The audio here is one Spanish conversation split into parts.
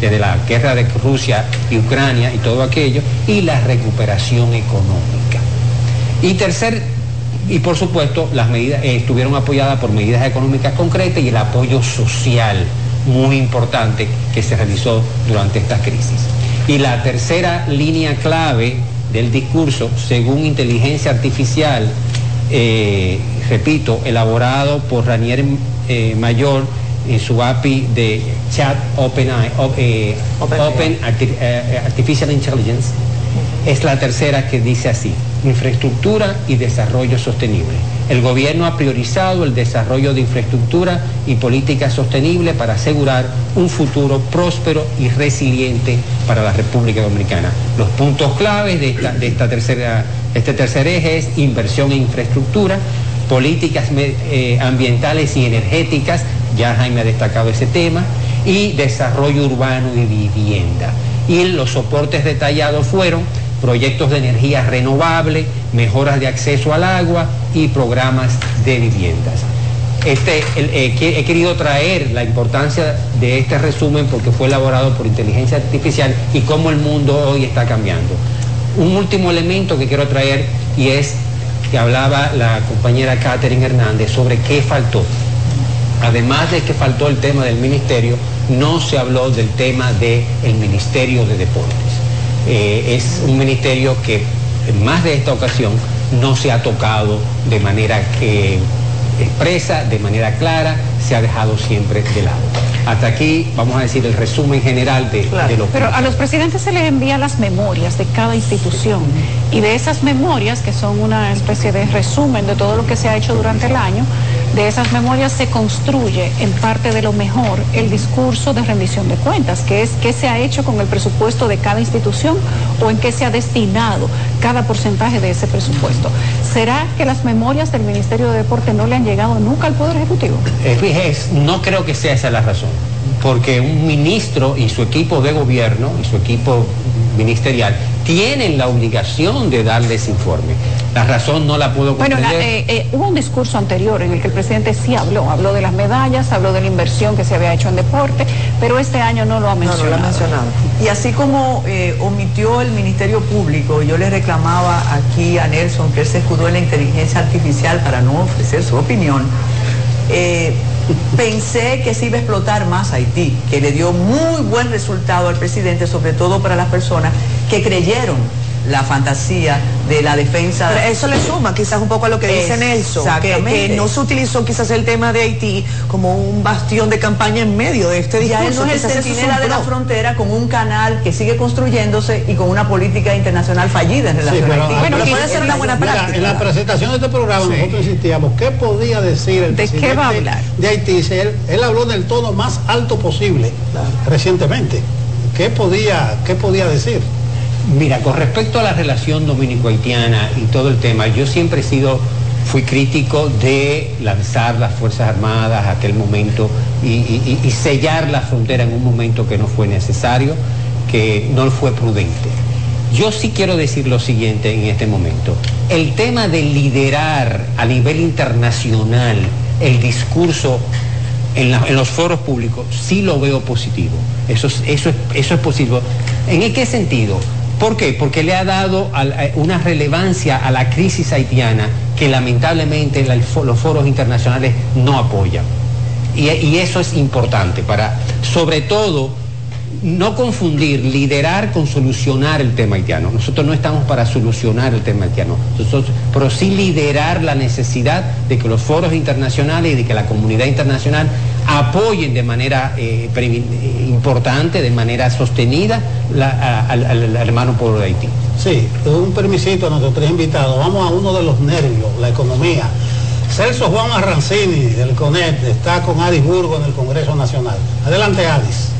desde la guerra de Rusia y Ucrania y todo aquello, y la recuperación económica. Y tercer, y por supuesto, las medidas eh, estuvieron apoyadas por medidas económicas concretas y el apoyo social muy importante que se realizó durante esta crisis. Y la tercera línea clave del discurso, según inteligencia artificial, eh, repito, elaborado por Ranier eh, Mayor en su API de Chat Open, eh, Open, Artificial Intelligence, es la tercera que dice así, infraestructura y desarrollo sostenible. El gobierno ha priorizado el desarrollo de infraestructura y política sostenible para asegurar un futuro próspero y resiliente para la República Dominicana. Los puntos claves de, esta, tercera, este tercer eje es inversión en infraestructura, políticas eh, ambientales y energéticas, ya Jaime ha destacado ese tema, y desarrollo urbano y vivienda. Y los soportes detallados fueron proyectos de energía renovable, mejoras de acceso al agua y programas de viviendas. Este, eh, he querido traer la importancia de este resumen porque fue elaborado por inteligencia artificial y cómo el mundo hoy está cambiando. Un último elemento que quiero traer y es que hablaba la compañera Catherine Hernández sobre qué faltó. Además de que faltó el tema del ministerio, no se habló del tema del Ministerio de Deportes. Eh, es un ministerio que en más de esta ocasión no se ha tocado de manera que expresa, de manera clara, se ha dejado siempre de lado. Hasta aquí vamos a decir el resumen general de, lo que... Pero a los presidentes se les envía las memorias de cada institución y de esas memorias, que son una especie de resumen de todo lo que se ha hecho durante el año, de esas memorias se construye en parte de lo mejor el discurso de rendición de cuentas, que es qué se ha hecho con el presupuesto de cada institución o en qué se ha destinado cada porcentaje de ese presupuesto. ¿Será que las memorias del Ministerio de Deporte no le han llegado nunca al Poder Ejecutivo? Eh, no creo que sea esa la razón, porque un ministro y su equipo de gobierno y su equipo ministerial tienen la obligación de darle ese informe. La razón no la puedo comprender. Bueno, eh, eh, hubo un discurso anterior en el que el presidente sí habló, habló de las medallas, habló de la inversión que se había hecho en deporte, pero este año no lo ha mencionado. No, lo ha mencionado. Y así como eh, omitió el Ministerio Público, yo le reclamaba aquí a Nelson que él se escudó en la inteligencia artificial para no ofrecer su opinión. Pensé que se iba a explotar más Haití, que le dio muy buen resultado al presidente, sobre todo para las personas que creyeron la fantasía de la defensa. Pero eso le suma quizás un poco a lo que dice Nelson, que, que, no se utilizó quizás el tema de Haití como un bastión de campaña en medio de este discurso. Ya él no es el centinela de la frontera con un canal que sigue construyéndose y con una política internacional fallida en relación a Haití. Bueno, puede ser una buena práctica. En la presentación de este programa nosotros insistíamos, ¿qué podía decir el ¿De qué va a hablar? de Haití? Él, él habló del tono más alto posible recientemente. ¿Qué podía, ¿Qué podía decir? Mira, con respecto a la relación dominico-haitiana y todo el tema, yo siempre he sido, fui crítico de lanzar las Fuerzas Armadas a aquel momento y, sellar la frontera en un momento que no fue necesario, que no fue prudente. Yo sí quiero decir lo siguiente en este momento. El tema de liderar a nivel internacional el discurso en, los foros públicos, sí lo veo positivo. Eso, eso, eso es positivo. ¿En qué sentido? ¿Por qué? Porque le ha dado eh, una relevancia a la crisis haitiana que lamentablemente los foros internacionales no apoyan. Y, eso es importante para, sobre todo, no confundir liderar con solucionar el tema haitiano. Nosotros no estamos para solucionar el tema haitiano, pero sí liderar la necesidad de que los foros internacionales y de que la comunidad internacional apoyen de manera eh, eh, importante, de manera sostenida al, hermano pueblo de Haití. Sí, un permisito a nuestros tres invitados. Vamos a uno de los nervios, la economía. Celso Juan Arrancini, del CONET, está con Adis Burgo en el Congreso Nacional. Adelante, Adis.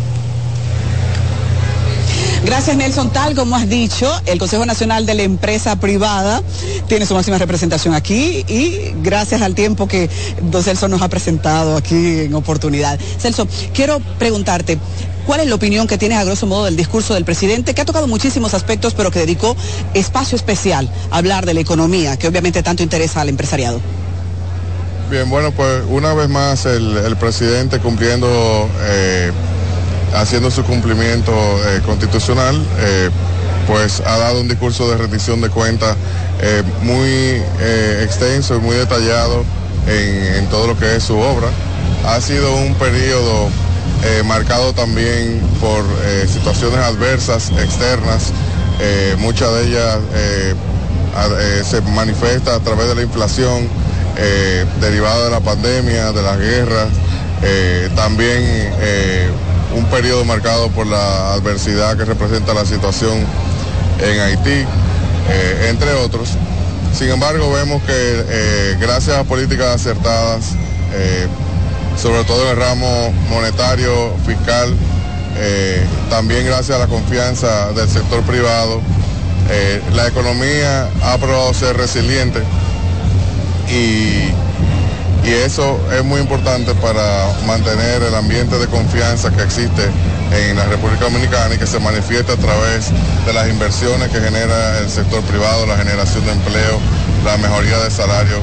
Gracias, Nelson. Tal como has dicho, el Consejo Nacional de la Empresa Privada tiene su máxima representación aquí y gracias al tiempo que don Celso nos ha presentado aquí en oportunidad. Celso, quiero preguntarte, ¿Cuál es la opinión que tienes a grosso modo del discurso del presidente, que ha tocado muchísimos aspectos, pero que dedicó espacio especial a hablar de la economía, que obviamente tanto interesa al empresariado? Bien, bueno, pues una vez más el, presidente cumpliendo eh, haciendo su cumplimiento constitucional, pues ha dado un discurso de rendición de cuentas muy extenso y muy detallado en, todo lo que es su obra. Ha sido un periodo marcado también por situaciones adversas externas, muchas de ellas se manifiesta a través de la inflación derivada de la pandemia, de las guerras, eh, también eh, un periodo marcado por la adversidad que representa la situación en Haití, eh, entre otros. Sin embargo, vemos que gracias a políticas acertadas, sobre todo en el ramo monetario, fiscal, también gracias a la confianza del sector privado, la economía ha probado ser resiliente y y eso es muy importante para mantener el ambiente de confianza que existe en la República Dominicana y que se manifiesta a través de las inversiones que genera el sector privado, la generación de empleo, la mejoría de salario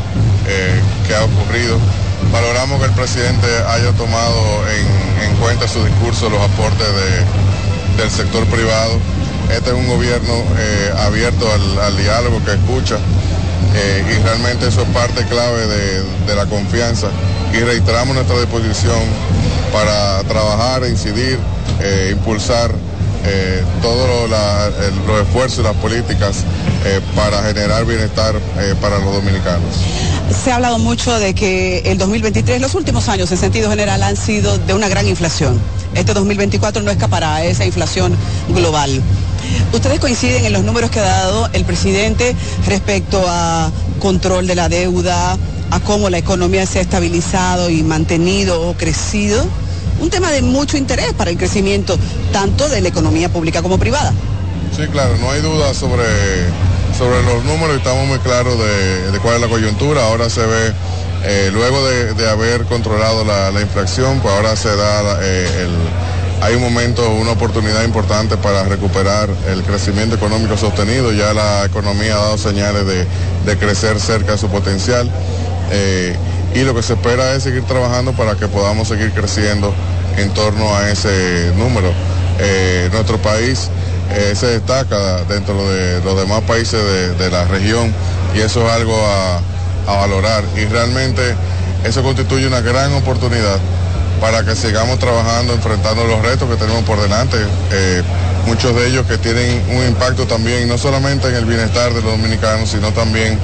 eh, que ha ocurrido. Valoramos que el presidente haya tomado en, cuenta su discurso los aportes del sector privado. Este es un gobierno eh, abierto al diálogo que escucha eh, y realmente eso es parte clave de, la confianza y reiteramos nuestra disposición para trabajar, incidir, eh, impulsar eh, todos los esfuerzos y las políticas para generar bienestar para los dominicanos. Se ha hablado mucho de que el 2023, los últimos años en sentido general han sido de una gran inflación. Este 2024 no escapará a esa inflación global. ¿Ustedes coinciden en los números que ha dado el presidente respecto a control de la deuda, a cómo la economía se ha estabilizado y mantenido o crecido? Un tema de mucho interés para el crecimiento tanto de la economía pública como privada. Sí, claro, no hay duda sobre, sobre los números, estamos muy claros de, cuál es la coyuntura. Ahora se ve, eh, luego de, haber controlado la, inflación, pues ahora se da eh, el hay un momento, una oportunidad importante para recuperar el crecimiento económico sostenido. Ya la economía ha dado señales de, crecer cerca de su potencial. Eh, y lo que se espera es seguir trabajando para que podamos seguir creciendo en torno a ese número. Eh, nuestro país eh, se destaca dentro de los demás países de, la región y eso es algo a, a valorar. Y realmente eso constituye una gran oportunidad para que sigamos trabajando, enfrentando los retos que tenemos por delante. Eh, muchos de ellos que tienen un impacto también, no solamente en el bienestar de los dominicanos, sino también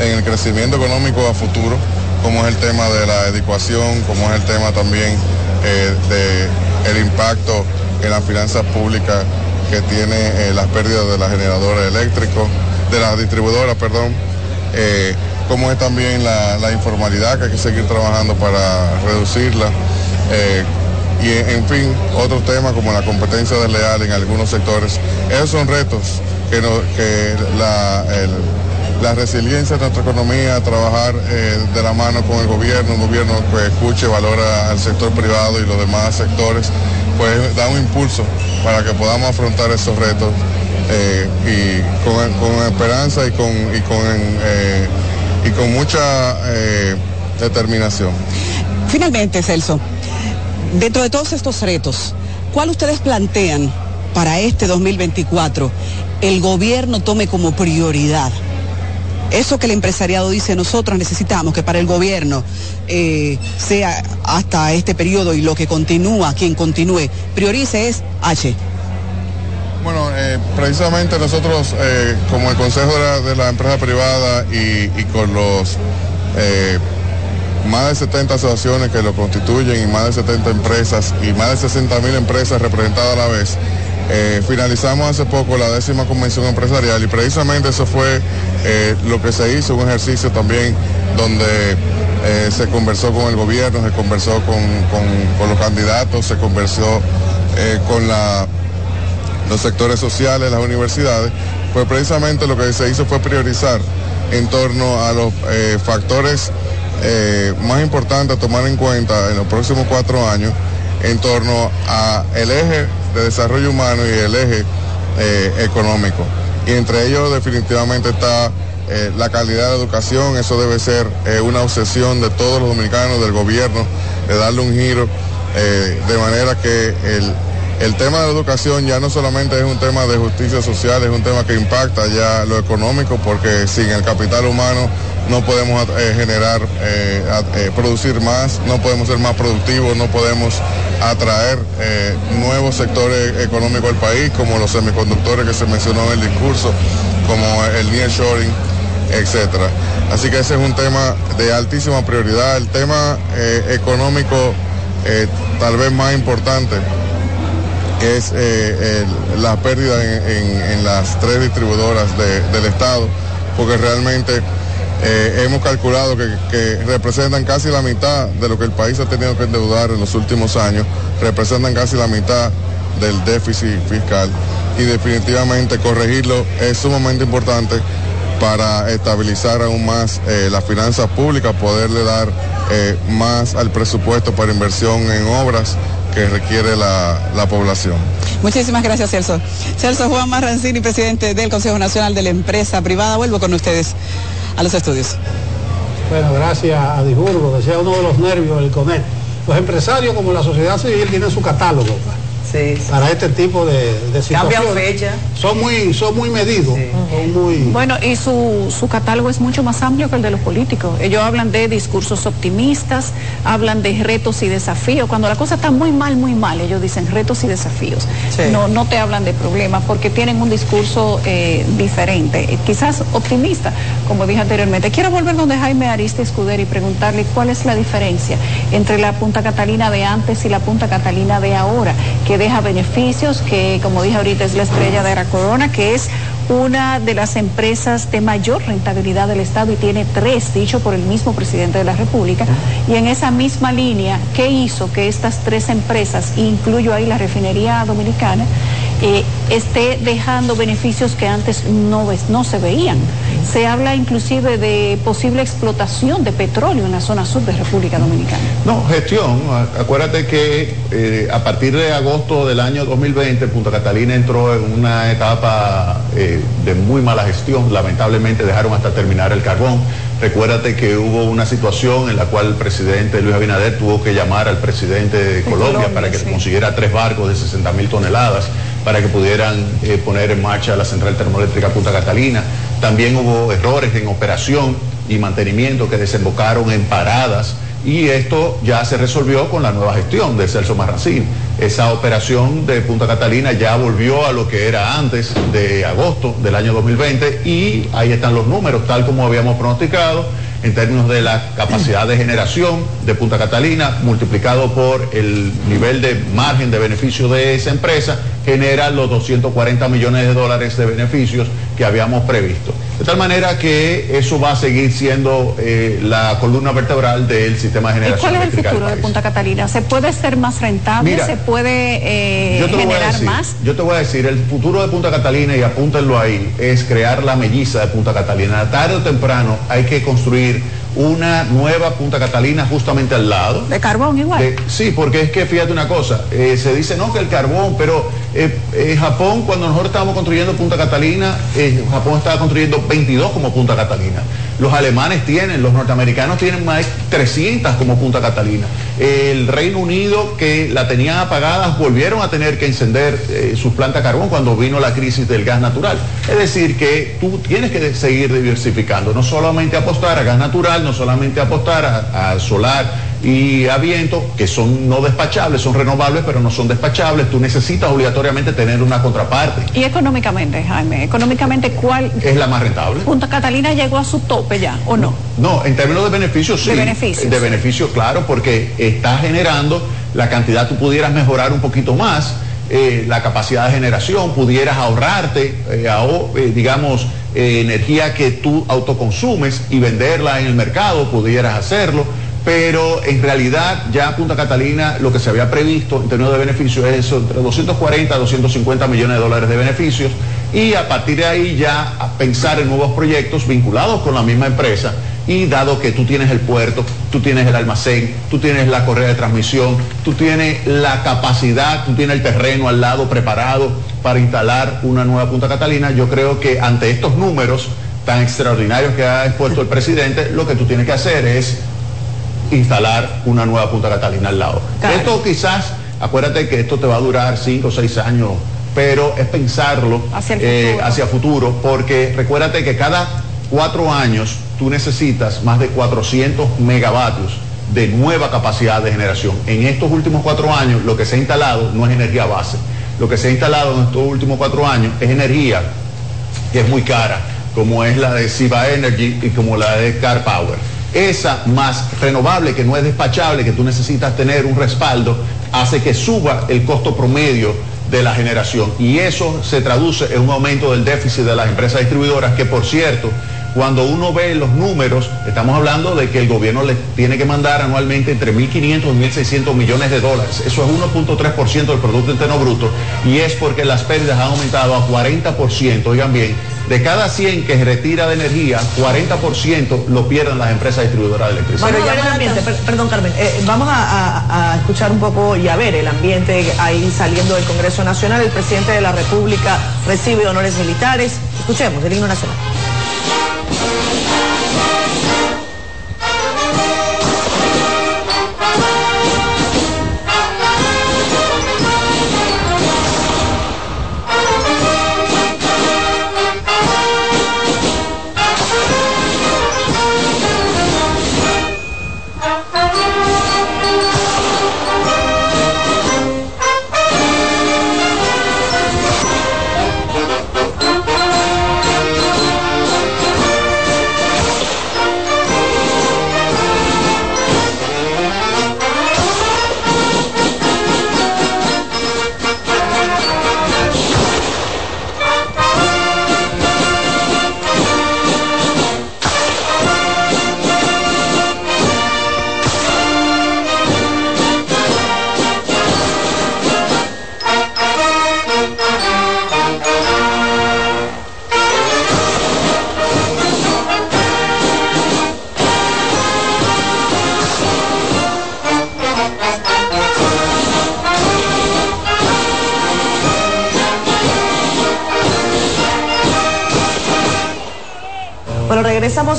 en el crecimiento económico a futuro, como es el tema de la educación, como es el tema también eh, del impacto en las finanzas públicas que tiene eh, las pérdidas de las generadoras eléctricos, de las distribuidoras, perdón, como es también la informalidad que hay que seguir trabajando para reducirla. Eh, y en fin, otros temas como la competencia desleal en algunos sectores. Esos son retos que, que la, resiliencia de nuestra economía, trabajar eh, de la mano con el gobierno, un gobierno que escuche, valora al sector privado y los demás sectores, pues da un impulso para que podamos afrontar esos retos eh, y con, esperanza y con, y con, y con mucha determinación. Finalmente, Celso, Dentro de todos estos retos, ¿cuál ustedes plantean para este 2024 el gobierno tome como prioridad? Eso que el empresariado dice, nosotros necesitamos que para el gobierno eh, sea hasta este periodo y lo que continúa, quien continúe, priorice es H. Bueno, eh, precisamente nosotros, eh, como el Consejo de la, Empresa Privada y, y con los más de 70 asociaciones que lo constituyen y más de 70 empresas y más de 60 mil empresas representadas a la vez. Eh, finalizamos hace poco la décima convención empresarial y precisamente eso fue eh, lo que se hizo, un ejercicio también donde eh, se conversó con el gobierno, se conversó con, los candidatos, se conversó con los sectores sociales, las universidades, pues precisamente lo que se hizo fue priorizar en torno a los factores eh, más importante tomar en cuenta en los próximos cuatro años en torno a el eje de desarrollo humano y el eje eh, económico. Y entre ellos definitivamente está eh, la calidad de educación, eso debe ser una obsesión de todos los dominicanos, del gobierno, de darle un giro de manera que el tema de la educación ya no solamente es un tema de justicia social, es un tema que impacta ya lo económico, porque sin el capital humano no podemos eh, generar, eh, eh, producir más, no podemos ser más productivos, no podemos atraer nuevos sectores económicos al país, como los semiconductores que se mencionó en el discurso, como el nearshoring, etc. Así que ese es un tema de altísima prioridad. El tema económico tal vez más importante es la pérdida en, las tres distribuidoras del Estado, porque realmente eh, hemos calculado que, representan casi la mitad de lo que el país ha tenido que endeudar en los últimos años, representan casi la mitad del déficit fiscal y definitivamente corregirlo es sumamente importante para estabilizar aún más eh, las finanzas públicas, poderle dar eh, más al presupuesto para inversión en obras que requiere la, la, población. Muchísimas gracias, Celso. Celso Juan Marrancini, presidente del Consejo Nacional de la Empresa Privada. Vuelvo con ustedes a los estudios. Bueno, gracias a Dijurgo, decía uno de los nervios del CONET. Los empresarios como la sociedad civil tienen su catálogo para este tipo de, de situaciones. fecha. Son muy, son muy medidos. muy... Bueno, y su, su catálogo es mucho más amplio que el de los políticos. Ellos hablan de discursos optimistas, hablan de retos y desafíos. Cuando la cosa está muy mal, muy mal, ellos dicen retos y desafíos. No, no te hablan de problemas porque tienen un discurso eh, diferente, eh, quizás optimista, como dije anteriormente. Quiero volver donde Jaime Ariste Escuder y preguntarle cuál es la diferencia entre la Punta Catalina de antes y la Punta Catalina de ahora, que deja beneficios, que como dije ahorita es la estrella de la corona, que es una de las empresas de mayor rentabilidad del Estado y tiene tres, dicho por el mismo presidente de la República. Y en esa misma línea, ¿qué hizo que estas tres empresas, incluyo ahí la refinería dominicana, eh, esté dejando beneficios que antes no, no se veían. Se habla inclusive de posible explotación de petróleo en la zona sur de República Dominicana. No, gestión. Acuérdate que eh, a partir de agosto del año 2020 Punta Catalina entró en una etapa eh, de muy mala gestión. Lamentablemente dejaron hasta terminar el carbón. Recuérdate que hubo una situación en la cual el presidente Luis Abinader tuvo que llamar al presidente de, Colombia, para que consiguiera tres barcos de 60 mil toneladas para que pudieran eh, poner en marcha la central termoeléctrica Punta Catalina. También hubo errores en operación y mantenimiento que desembocaron en paradas y esto ya se resolvió con la nueva gestión de Celso Marrancín. Esa operación de Punta Catalina ya volvió a lo que era antes de agosto del año 2020 y ahí están los números, tal como habíamos pronosticado en términos de la capacidad de generación de Punta Catalina, multiplicado por el nivel de margen de beneficio de esa empresa, genera los 240 millones de dólares de beneficios que habíamos previsto. De tal manera que eso va a seguir siendo eh, la columna vertebral del sistema de generación. ¿Y cuál es el futuro de Punta Catalina? ¿Se puede ser más rentable? ¿Se puede eh, generar más? Yo te voy a decir, el futuro de Punta Catalina, y apúntenlo ahí, es crear la melliza de Punta Catalina. Tarde o temprano hay que construir una nueva Punta Catalina justamente al lado. ¿De carbón igual? sí, porque es que fíjate una cosa, eh, se dice no que el carbón, pero eh, eh, Japón cuando nosotros estábamos construyendo Punta Catalina, Japón estaba construyendo 22 como Punta Catalina. Los alemanes tienen, los norteamericanos tienen más de 300 como Punta Catalina. El Reino Unido, que la tenían apagada, volvieron a tener que encender sus plantas carbón cuando vino la crisis del gas natural. Es decir, que tú tienes que seguir diversificando, no solamente apostar a gas natural, no solamente apostar a, solar y a viento, que son no despachables, son renovables, pero no son despachables. Tú necesitas obligatoriamente tener una contraparte. ¿Y económicamente, Jaime? ¿Económicamente cuál? Es la más rentable. ¿Punta Catalina llegó a su tope ya o no? No, en términos de beneficios sí. De beneficios. De beneficios, claro, porque está generando la cantidad, tú pudieras mejorar un poquito más. Eh, la capacidad de generación, pudieras ahorrarte, eh, eh, digamos, energía que tú autoconsumes y venderla en el mercado, pudieras hacerlo, pero en realidad ya Punta Catalina lo que se había previsto en términos de beneficios es eso, entre 240 a 250 millones de dólares de beneficios y a partir de ahí ya pensar en nuevos proyectos vinculados con la misma empresa y dado que tú tienes el puerto, tú tienes el almacén, tú tienes la correa de transmisión, tú tienes la capacidad, tú tienes el terreno al lado preparado para instalar una nueva Punta Catalina, yo creo que ante estos números tan extraordinarios que ha expuesto el presidente, lo que tú tienes que hacer es instalar una nueva Punta Catalina al lado. Esto quizás Acuérdate que esto te va a durar cinco o seis años, pero es pensarlo hacia, eh, hacia futuro, porque recuérdate que cada cuatro años tú necesitas más de 400 megavatios de nueva capacidad de generación. En estos últimos cuatro años lo que se ha instalado no es energía base. Lo que se ha instalado en estos últimos cuatro años es energía que es muy cara, como es la de Siva Energy y como la de Car Power. Esa más renovable, que no es despachable, que tú necesitas tener un respaldo, hace que suba el costo promedio de la generación. Y eso se traduce en un aumento del déficit de las empresas distribuidoras, que por cierto, cuando uno ve los números, estamos hablando de que el gobierno le tiene que mandar anualmente entre 1.500 y 1.600 millones de dólares. Eso es 1.3% del Producto Interno Bruto y es porque las pérdidas han aumentado a 40%, oigan bien, de cada 100 que se retira de energía, 40% lo pierden las empresas distribuidoras de electricidad. perdón Carmen, eh, vamos a, escuchar un poco y a ver el ambiente ahí saliendo del Congreso Nacional. El presidente de la República recibe honores militares. Escuchemos el himno nacional.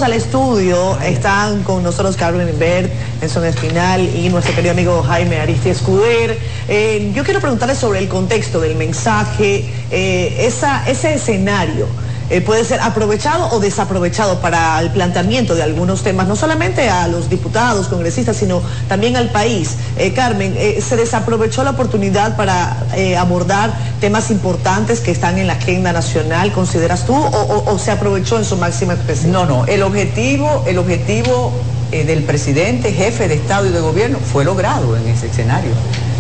Al estudio. Están con nosotros Carmen Bert, Nelson Espinal y nuestro querido amigo Jaime Aristi Escuder. Eh, yo quiero preguntarle sobre el contexto del mensaje, eh, esa, ese escenario eh, puede ser aprovechado o desaprovechado para el planteamiento de algunos temas, no solamente a los diputados, congresistas, sino también al país. Eh, Carmen, eh, ¿se desaprovechó la oportunidad para abordar temas importantes que están en la agenda nacional, consideras tú, o, se aprovechó en su máxima expresión? No, no, el objetivo, el objetivo del presidente, jefe de Estado y de Gobierno, fue logrado en ese escenario.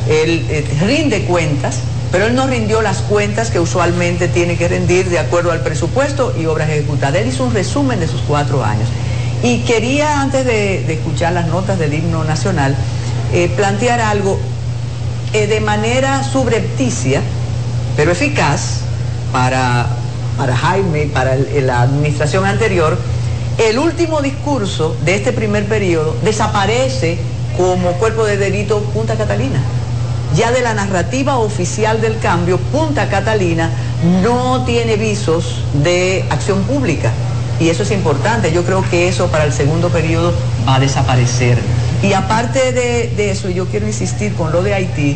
Él rinde cuentas pero él no rindió las cuentas que usualmente tiene que rendir de acuerdo al presupuesto y obras ejecutadas. Él hizo un resumen de sus cuatro años. Y quería, antes de, escuchar las notas del himno nacional, eh, plantear algo eh, de manera subrepticia, pero eficaz para, para Jaime y para la administración anterior. El último discurso de este primer periodo desaparece como cuerpo de delito Punta Catalina ya de la narrativa oficial del cambio, Punta Catalina no tiene visos de acción pública. Y eso es importante. Yo creo que eso para el segundo periodo va a desaparecer. Y aparte de, eso, yo quiero insistir con lo de Haití,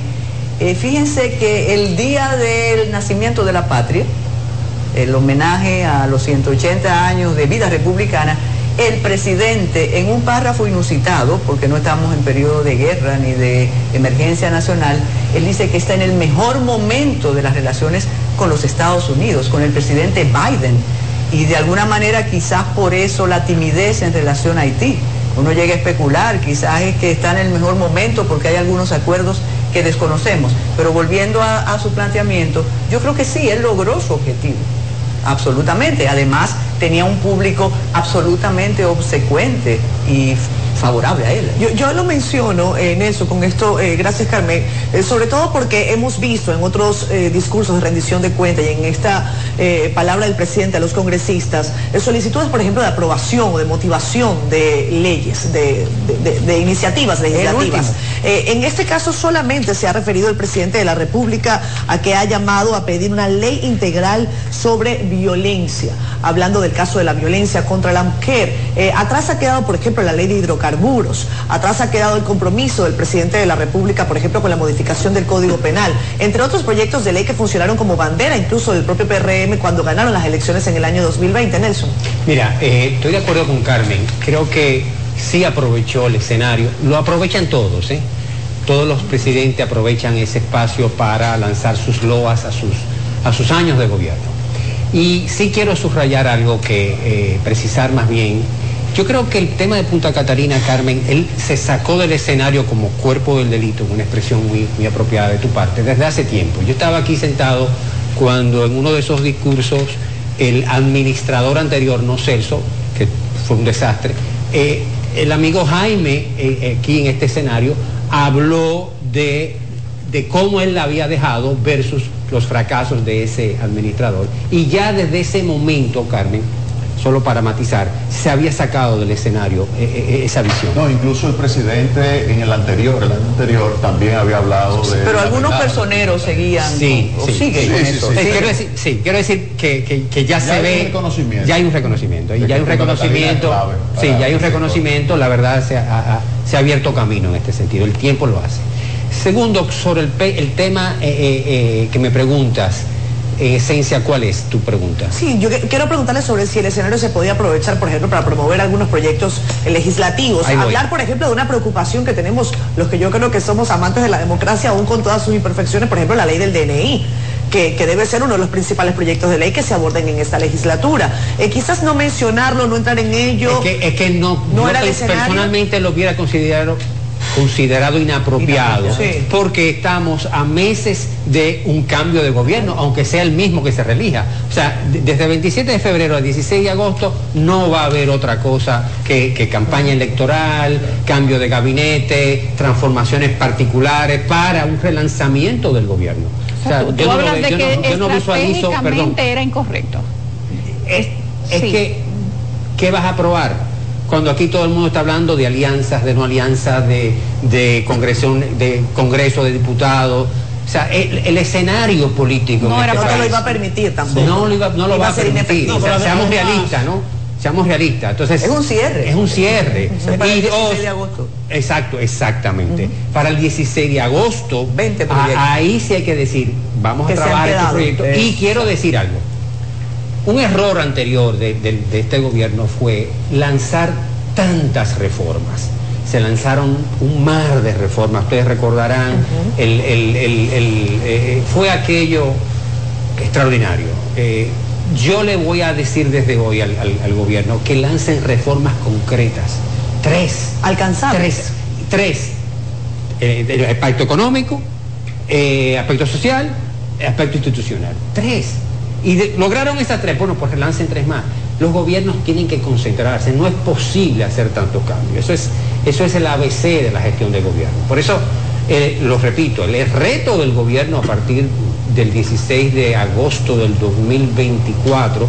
eh, fíjense que el día del nacimiento de la patria, el homenaje a los 180 años de vida republicana, el presidente en un párrafo inusitado, porque no estamos en periodo de guerra ni de emergencia nacional, él dice que está en el mejor momento de las relaciones con los Estados Unidos, con el presidente Biden. Y de alguna manera quizás por eso la timidez en relación a Haití. Uno llega a especular, quizás es que está en el mejor momento porque hay algunos acuerdos que desconocemos. Pero volviendo a, a su planteamiento, yo creo que sí, él logró su objetivo absolutamente. Además, tenía un público absolutamente obsecuente y favorable a él. Yo, lo menciono, en eso, con esto, eh, gracias Carmen, eh, sobre todo porque hemos visto en otros eh, discursos de rendición de cuentas y en esta palabra del presidente a los congresistas, solicitudes, por ejemplo, de aprobación o de motivación de leyes, de, iniciativas legislativas. en este caso solamente se ha referido el presidente de la República a que ha llamado a pedir una ley integral sobre violencia, hablando del caso de la violencia contra la mujer. atrás ha quedado, por ejemplo, la ley de hidrocarburos hidrocarburos. Atrás ha quedado el compromiso del presidente de la República, por ejemplo, con la modificación del Código Penal, entre otros proyectos de ley que funcionaron como bandera incluso del propio PRM cuando ganaron las elecciones en el año 2020. Nelson. Mira, eh, estoy de acuerdo con Carmen. Creo que sí aprovechó el escenario. Lo aprovechan todos, ¿eh? Todos los presidentes aprovechan ese espacio para lanzar sus loas a sus, años de gobierno. Y sí quiero subrayar algo que eh, precisar más bien. Yo creo que el tema de Punta Catalina, Carmen, él se sacó del escenario como cuerpo del delito, una expresión muy, apropiada de tu parte, desde hace tiempo. Yo estaba aquí sentado cuando en uno de esos discursos el administrador anterior, no Celso, que fue un desastre, eh, el amigo Jaime, eh, aquí en este escenario, habló de cómo él la había dejado versus los fracasos de ese administrador. Y ya desde ese momento, Carmen, solo para matizar, se había sacado del escenario eh, eh, esa visión. No, incluso el presidente en el anterior, el año anterior, también había hablado de... Pero algunos personeros seguían Sí, sí, siguen sí, con sí, eso. sí. Sí. Quiero decir, sí, quiero decir que, que- que ya, Ya se hay ve... un reconocimiento. Ya hay un reconocimiento. Y ya hay un reconocimiento. Sí, ya hay un reconocimiento. La verdad se ha, ha- se ha abierto camino en este sentido. El tiempo lo hace. Segundo, sobre el, tema eh, eh, eh, que me preguntas, en esencia, ¿cuál es tu pregunta? Sí, yo quiero preguntarle sobre si el escenario se podía aprovechar, por ejemplo, para promover algunos proyectos eh, legislativos. Hablar, por ejemplo, de una preocupación que tenemos los que yo creo que somos amantes de la democracia, aún con todas sus imperfecciones, por ejemplo, la ley del DNI. Que, que debe ser uno de los principales proyectos de ley que se aborden en esta legislatura. Eh, quizás no mencionarlo, no entrar en ello. Es que, es que no, no era el personalmente lo hubiera considerado considerado inapropiado Sí. porque estamos a meses de un cambio de gobierno, aunque sea el mismo que se relija. O sea, de- desde el 27 de febrero al 16 de agosto no va a haber otra cosa que, que campaña electoral, cambio de gabinete, transformaciones particulares para un relanzamiento del gobierno. O sea, tú, tú yo no lo hablas ve- de yo que no- yo no visualizo, perdón, estratégicamente era incorrecto. es, es Sí. que, ¿qué vas a aprobar? Cuando aquí todo el mundo está hablando de alianzas, de no alianzas, de, de, de congreso de diputados. O sea, el, el escenario político. No era este te lo iba a permitir tampoco. No lo, iba, no lo Iba va a permitir. O sea, seamos realistas, ¿no? Seamos realistas. Entonces, Es un cierre. Es un cierre. Y 16 dos- de agosto. Exacto, exactamente. Para el 16 de agosto, 20 a- proyectos. ahí sí hay que decir, vamos Que a trabajar estos quedado. proyectos. Y quiero decir algo. Un error anterior de, de- de este gobierno fue lanzar tantas reformas. Se lanzaron un mar de reformas, ustedes recordarán, el- el- el- el, eh, fue aquello extraordinario. Eh, yo le voy a decir desde hoy al, al- al gobierno que lancen reformas concretas. Tres. Alcanzables. Tres. Tres. Eh, el aspecto económico, aspecto social, aspecto institucional. Tres. Y lograron esas tres. Bueno, pues lancen tres más. Los gobiernos tienen que concentrarse. No es posible hacer tantos cambios. Eso es, eso es el ABC de la gestión de gobierno. Por eso, eh, lo repito, el reto del gobierno a partir del 16 de agosto del 2024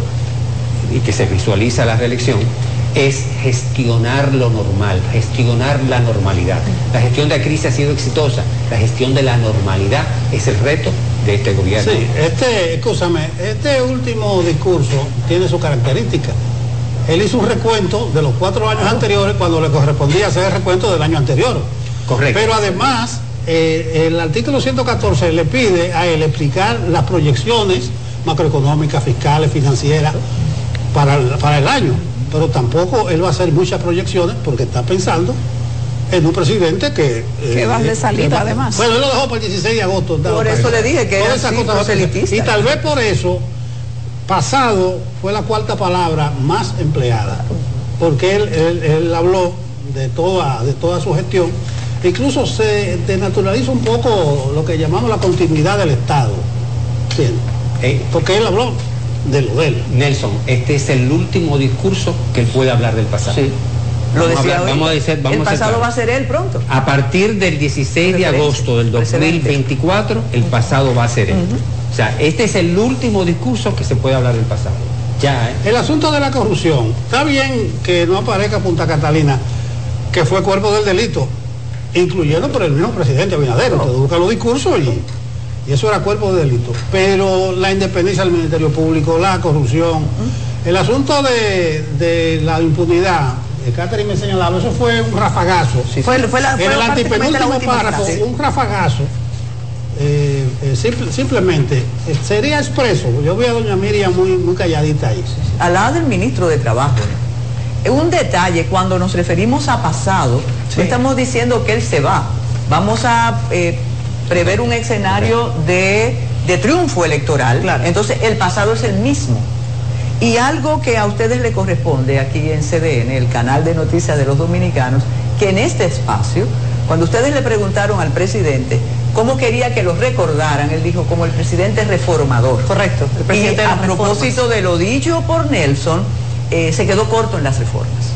y que se visualiza la reelección, es gestionar lo normal, gestionar la normalidad. La gestión de la crisis ha sido exitosa, la gestión de la normalidad es el reto de este gobierno. Sí, este, escúchame, este último discurso tiene su característica. Él hizo un recuento de los cuatro años anteriores cuando le correspondía hacer el recuento del año anterior. Correcto. Pero además, eh, el artículo 114 le pide a él explicar las proyecciones macroeconómicas, fiscales, financieras para el, para el año. Pero tampoco él va a hacer muchas proyecciones porque está pensando en un presidente que... Que va de salida, además. Bueno, él lo dejó para el 16 de agosto. Por eso le dije que Todas era esas así, cosas. Y tal vez por eso, pasado fue la cuarta palabra más empleada. Porque él, él- él habló de toda, de toda su gestión. Incluso se denaturaliza un poco lo que llamamos la continuidad del Estado. ¿Entiendes? Eh, Porque él habló de lo de él. Nelson, este es el último discurso que él puede hablar del pasado. Sí. Lo Vamos a decía hablar- hoy. vamos a decir- vamos el pasado va a ser él pronto. A partir del 16 de agosto del precedente. 2024, el pasado va a ser él. O sea, este es el último discurso que se puede hablar del pasado. Ya, ¿eh? El asunto de la corrupción, está bien que no aparezca Punta Catalina, que fue cuerpo del delito, incluyendo por el mismo presidente Abinader. Usted busca los discursos y, y eso era cuerpo de delito. Pero la independencia del Ministerio Público, la corrupción, el asunto de, de la impunidad, Catherine me señalaba, eso fue un rafagazo. Fue, fue la, fue en el última párrafo, un rafagazo, eh, eh, simple- simplemente, eh, sería expreso. Yo vi a doña Miriam muy, muy calladita ahí. al lado del ministro de Trabajo. ¿no? Un detalle, cuando nos referimos a pasado, no estamos diciendo que él se va. Vamos a eh, prever un escenario de, de triunfo electoral. Claro. Entonces, el pasado es el mismo. Y algo que a ustedes le corresponde aquí en CDN, el canal de noticias de los dominicanos, que en este espacio, cuando ustedes le preguntaron al presidente cómo quería que lo recordaran, él dijo como el presidente reformador. Correcto, el presidente y de a reformas. propósito de lo dicho por Nelson, eh, se quedó corto en las reformas.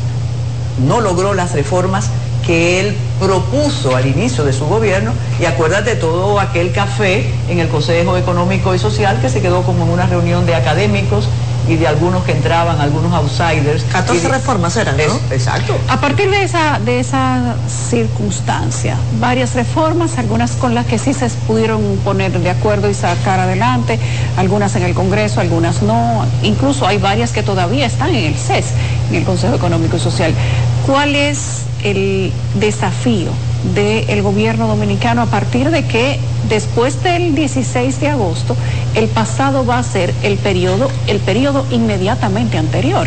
No logró las reformas que él propuso al inicio de su gobierno y acuérdate todo aquel café en el Consejo Económico y Social que se quedó como en una reunión de académicos y de algunos que entraban, algunos outsiders. 14 Y de- reformas eran, ¿no? Es- exacto. A partir de esa, de esa circunstancia, varias reformas, algunas con las que sí se pudieron poner de acuerdo y sacar adelante, algunas en el Congreso, algunas no, incluso hay varias que todavía están en el CES, en el Consejo Económico y Social. ¿Cuál es el desafío del gobierno dominicano a partir de que después del 16 de agosto el pasado va a ser el periodo, el periodo inmediatamente anterior?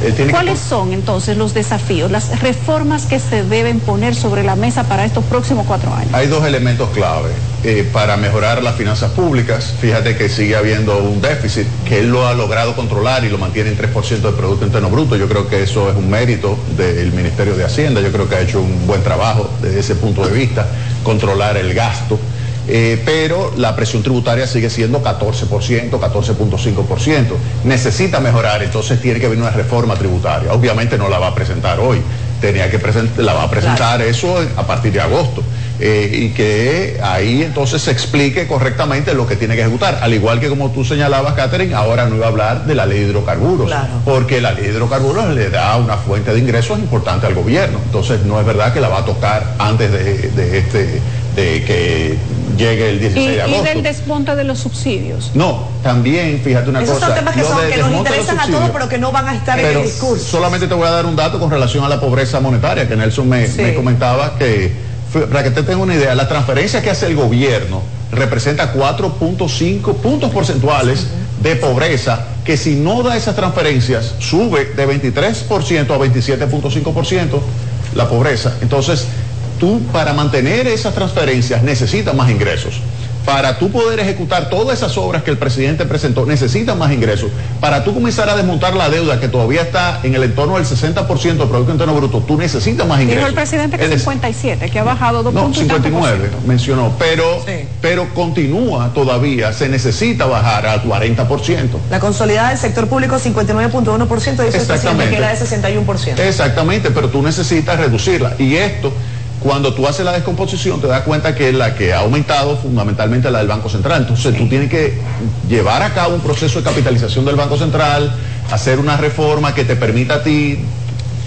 Que ¿Cuáles son entonces los desafíos, las reformas que se deben poner sobre la mesa para estos próximos cuatro años? Hay dos elementos clave eh, para mejorar las finanzas públicas. Fíjate que sigue habiendo un déficit que él lo ha logrado controlar y lo mantiene en 3% del Producto Interno Bruto. Yo creo que eso es un mérito del Ministerio de Hacienda. Yo creo que ha hecho un buen trabajo desde ese punto de vista, controlar el gasto. Eh, pero la presión tributaria sigue siendo 14%, 14.5%. Necesita mejorar, entonces tiene que venir una reforma tributaria. Obviamente no la va a presentar hoy, tenía que present- la va a presentar eso a partir de agosto. Eh, y que ahí entonces se explique correctamente lo que tiene que ejecutar. Al igual que como tú señalabas, Catherine, ahora no iba a hablar de la ley de hidrocarburos, Claro. porque la ley de hidrocarburos le da una fuente de ingresos importante al gobierno. Entonces no es verdad que la va a tocar antes de, de este de que llegue el Y, 16 de y agosto. del desmonte de los subsidios. No, también fíjate una Esos cosa. son temas que, son, que nos de interesan a todos, pero que no van a estar en el discurso. solamente te voy a dar un dato con relación a la pobreza monetaria, que Nelson me, Sí. me comentaba que, para que te tenga una idea, la transferencia que hace el gobierno representa 4.5 puntos porcentuales de pobreza, que si no da esas transferencias, sube de 23% a 27.5% la pobreza. Entonces, tú para mantener esas transferencias necesitas más ingresos. Para tú poder ejecutar todas esas obras que el presidente presentó, necesitas más ingresos. Para tú comenzar a desmontar la deuda que todavía está en el entorno del 60% del Producto Interno Bruto, tú necesitas más ingresos. Dijo el presidente que Es decir, 57, que ha bajado dos no, puntos y tanto por 59 ciento. mencionó, pero, Sí. pero continúa todavía, se necesita bajar al 40%. La consolidada del sector público 59.1% y eso es presidente que era de 61%. Exactamente, pero tú necesitas reducirla. Y esto, cuando tú haces la descomposición, te das cuenta que la que ha aumentado fundamentalmente la del Banco Central. Entonces tú tienes que llevar a cabo un proceso de capitalización del Banco Central, hacer una reforma que te permita a ti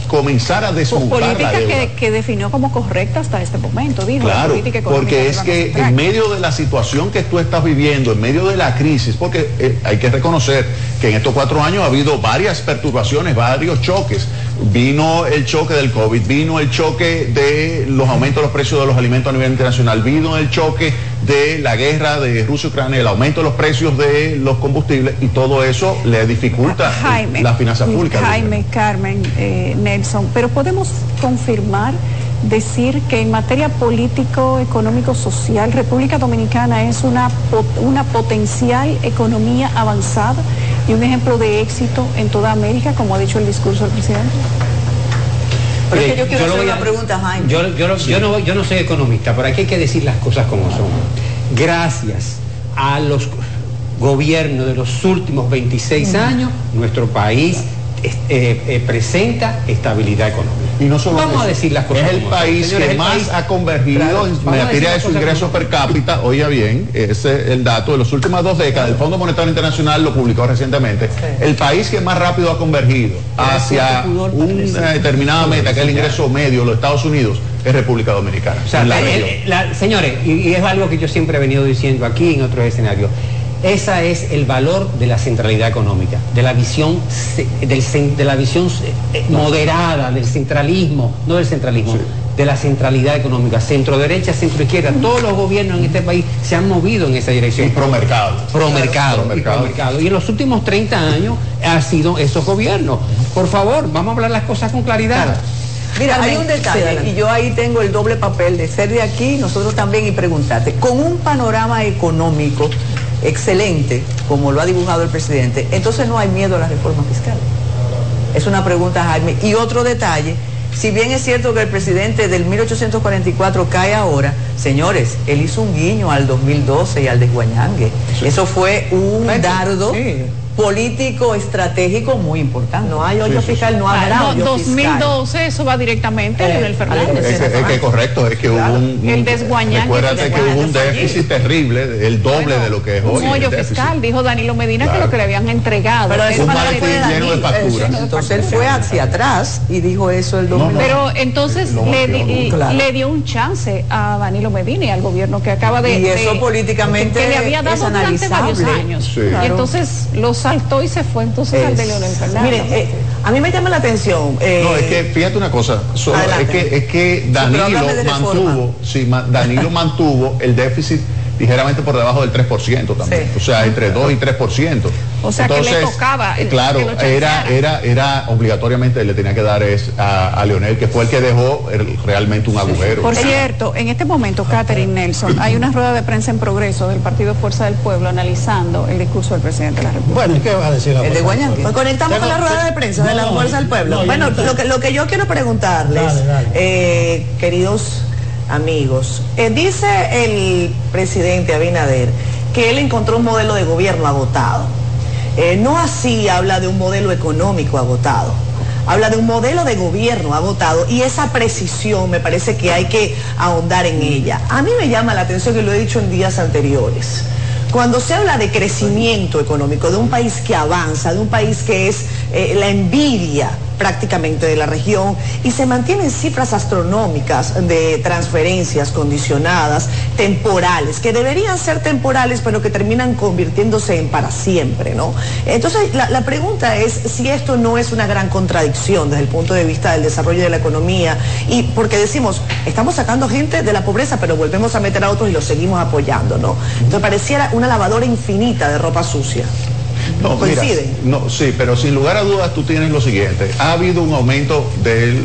comenzar a desmontar la Política deuda. que, que definió como correcta hasta este momento, dijo la Claro, política económica porque es que en medio de la situación que tú estás viviendo, en medio de la crisis, porque eh, hay que reconocer que en estos cuatro años ha habido varias perturbaciones, varios choques. Vino el choque del COVID, vino el choque de los aumentos de los precios de los alimentos a nivel internacional, vino el choque de la guerra de Rusia-Ucrania, el aumento de los precios de los combustibles y todo eso le dificulta Jaime, la finanza pública. Jaime, Carmen, eh, Nelson, pero podemos confirmar, decir que en materia político, económico, social, República Dominicana es una, una potencial economía avanzada y un ejemplo de éxito en toda América, como ha dicho el discurso del presidente. Yo quiero lo hacer voy una a- pregunta, Jaime. Yo, yo no- yo no, yo no soy economista, pero aquí hay que decir las cosas como son. Gracias a los gobiernos de los últimos 26 años, nuestro país eh, eh, presenta estabilidad económica. Y no solo Vamos eso, a decir las cosas Es el país Señores, que el más país- ha convergido Claro, en materia de su ingreso per cápita. Oiga bien, ese es el dato de las últimas dos décadas. El Fondo Monetario Internacional lo publicó recientemente. El país que más rápido ha convergido hacia una determinada meta, que es el ingreso medio de los Estados Unidos, es República Dominicana. O sea, en la eh, la- señores, y, y es algo que yo siempre he venido diciendo aquí en otros escenarios, Esa es el valor de la centralidad económica, de la visión, de la visión eh, moderada, del centralismo, no del centralismo, de la centralidad económica, centro derecha, centro izquierda. Todos los gobiernos en este país se han movido en esa dirección. Y pro mercado. Pro mercado. Y, y en los últimos 30 años han sido esos gobiernos. Por favor, vamos a hablar las cosas con claridad. Mira, hay un detalle, y yo ahí tengo el doble papel de ser de aquí, nosotros también, y preguntarte, con un panorama económico excelente, como lo ha dibujado el presidente, entonces no hay miedo a la reforma fiscal. Es una pregunta, Jaime. Y otro detalle, si bien es cierto que el presidente del 1844 cae ahora, señores, él hizo un guiño al 2012 y al desguañangue. Eso fue un dardo político estratégico muy importante. No hay hoyo fiscal, no habrá ah, no, 2012 eso va directamente a Leonel Fernández. Es, es, que correcto, es que hubo un, el Recuérdate que hubo un déficit terrible, el doble de lo que es hoy. Un hoyo fiscal, dijo Danilo Medina que lo que le habían entregado. Pero es un lleno de facturas. Entonces él fue hacia atrás y dijo eso el domingo. Pero entonces le, dio un chance a Danilo Medina y al gobierno que acaba de... Y eso políticamente que le había dado durante varios años. Y entonces los saltó y se fue entonces al de Leonel Fernández. Miren, eh, a mí me llama la atención. Eh, no, es que fíjate una cosa, es que, es que Danilo mantuvo, sí, Danilo mantuvo el déficit ligeramente por debajo del 3% también. O sea, entre 2 y 3%. O sea, que le tocaba. claro, era, era, era obligatoriamente le tenía que dar es a, Leonel, que fue el que dejó realmente un agujero. Por cierto, en este momento, Catherine Nelson, hay una rueda de prensa en progreso del Partido Fuerza del Pueblo analizando el discurso del presidente de la República. Bueno, ¿qué va a decir la El de Pues conectamos con la rueda de prensa de la Fuerza del Pueblo. bueno, lo que, lo que yo quiero preguntarles, eh, queridos amigos. Eh, dice el presidente Abinader que él encontró un modelo de gobierno agotado. Eh, no así habla de un modelo económico agotado. Habla de un modelo de gobierno agotado y esa precisión me parece que hay que ahondar en ella. A mí me llama la atención, y lo he dicho en días anteriores, cuando se habla de crecimiento económico, de un país que avanza, de un país que es eh, la envidia prácticamente de la región y se mantienen cifras astronómicas de transferencias condicionadas, temporales, que deberían ser temporales pero que terminan convirtiéndose en para siempre, ¿no? Entonces la, pregunta es si esto no es una gran contradicción desde el punto de vista del desarrollo de la economía y porque decimos, estamos sacando gente de la pobreza pero volvemos a meter a otros y los seguimos apoyando, ¿no? Entonces pareciera una lavadora infinita de ropa sucia. No, no, sí, pero sin lugar a dudas tú tienes lo siguiente. Ha habido un aumento del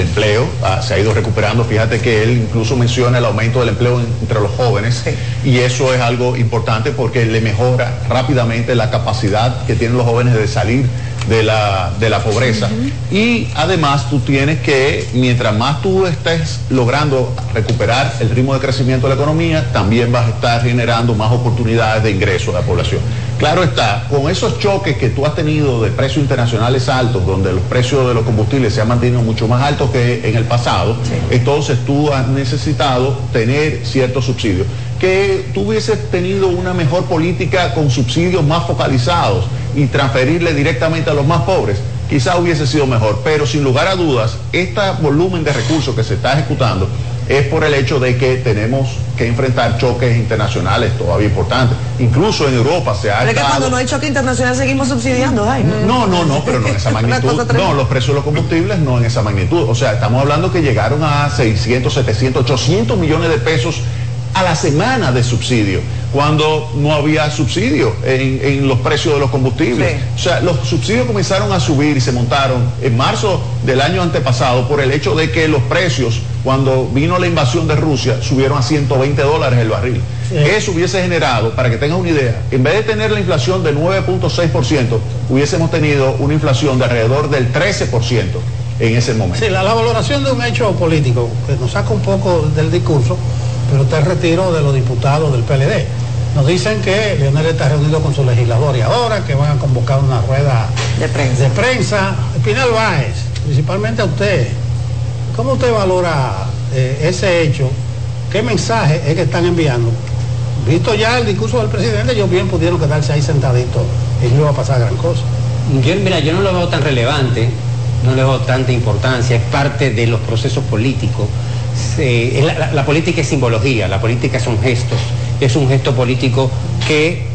empleo, ah, se ha ido recuperando. Fíjate que él incluso menciona el aumento del empleo entre los jóvenes y eso es algo importante porque le mejora rápidamente la capacidad que tienen los jóvenes de salir de la, de la pobreza. Y además tú tienes que, mientras más tú estés logrando recuperar el ritmo de crecimiento de la economía, también vas a estar generando más oportunidades de ingreso a la población. Claro está, con esos choques que tú has tenido de precios internacionales altos, donde los precios de los combustibles se han mantenido mucho más altos que en el pasado, entonces tú has necesitado tener ciertos subsidios. Que tú hubieses tenido una mejor política con subsidios más focalizados y transferirle directamente a los más pobres, quizá hubiese sido mejor. Pero sin lugar a dudas, este volumen de recursos que se está ejecutando es por el hecho de que tenemos que enfrentar choques internacionales todavía importantes. Incluso en Europa se ha... Pero es que cuando no hay choque internacional seguimos subsidiando, No, no, no, pero no en esa magnitud. no, los precios de los combustibles no en esa magnitud. O sea, estamos hablando que llegaron a 600, 700, 800 millones de pesos a la semana de subsidio, cuando no había subsidio en, los precios de los combustibles. O sea, los subsidios comenzaron a subir y se montaron en marzo del año antepasado por el hecho de que los precios, cuando vino la invasión de Rusia, subieron a 120 dólares el barril. Eso hubiese generado, para que tengan una idea, en vez de tener la inflación de 9.6%, hubiésemos tenido una inflación de alrededor del 13% en ese momento. Sí, la valoración de un hecho político que nos saca un poco del discurso pero está el retiro de los diputados del PLD. Nos dicen que Leonel está reunido con su legislador y ahora que van a convocar una rueda de prensa. De prensa. Espinal Báez, principalmente a usted, ¿cómo usted valora eh, ese hecho? ¿Qué mensaje es que están enviando? Visto ya el discurso del presidente, ellos bien pudieron quedarse ahí sentaditos y no iba a pasar gran cosa. Yo, mira, yo no lo veo tan relevante, no le veo tanta importancia, es parte de los procesos políticos la, política es simbología, la política son gestos, es un gesto político que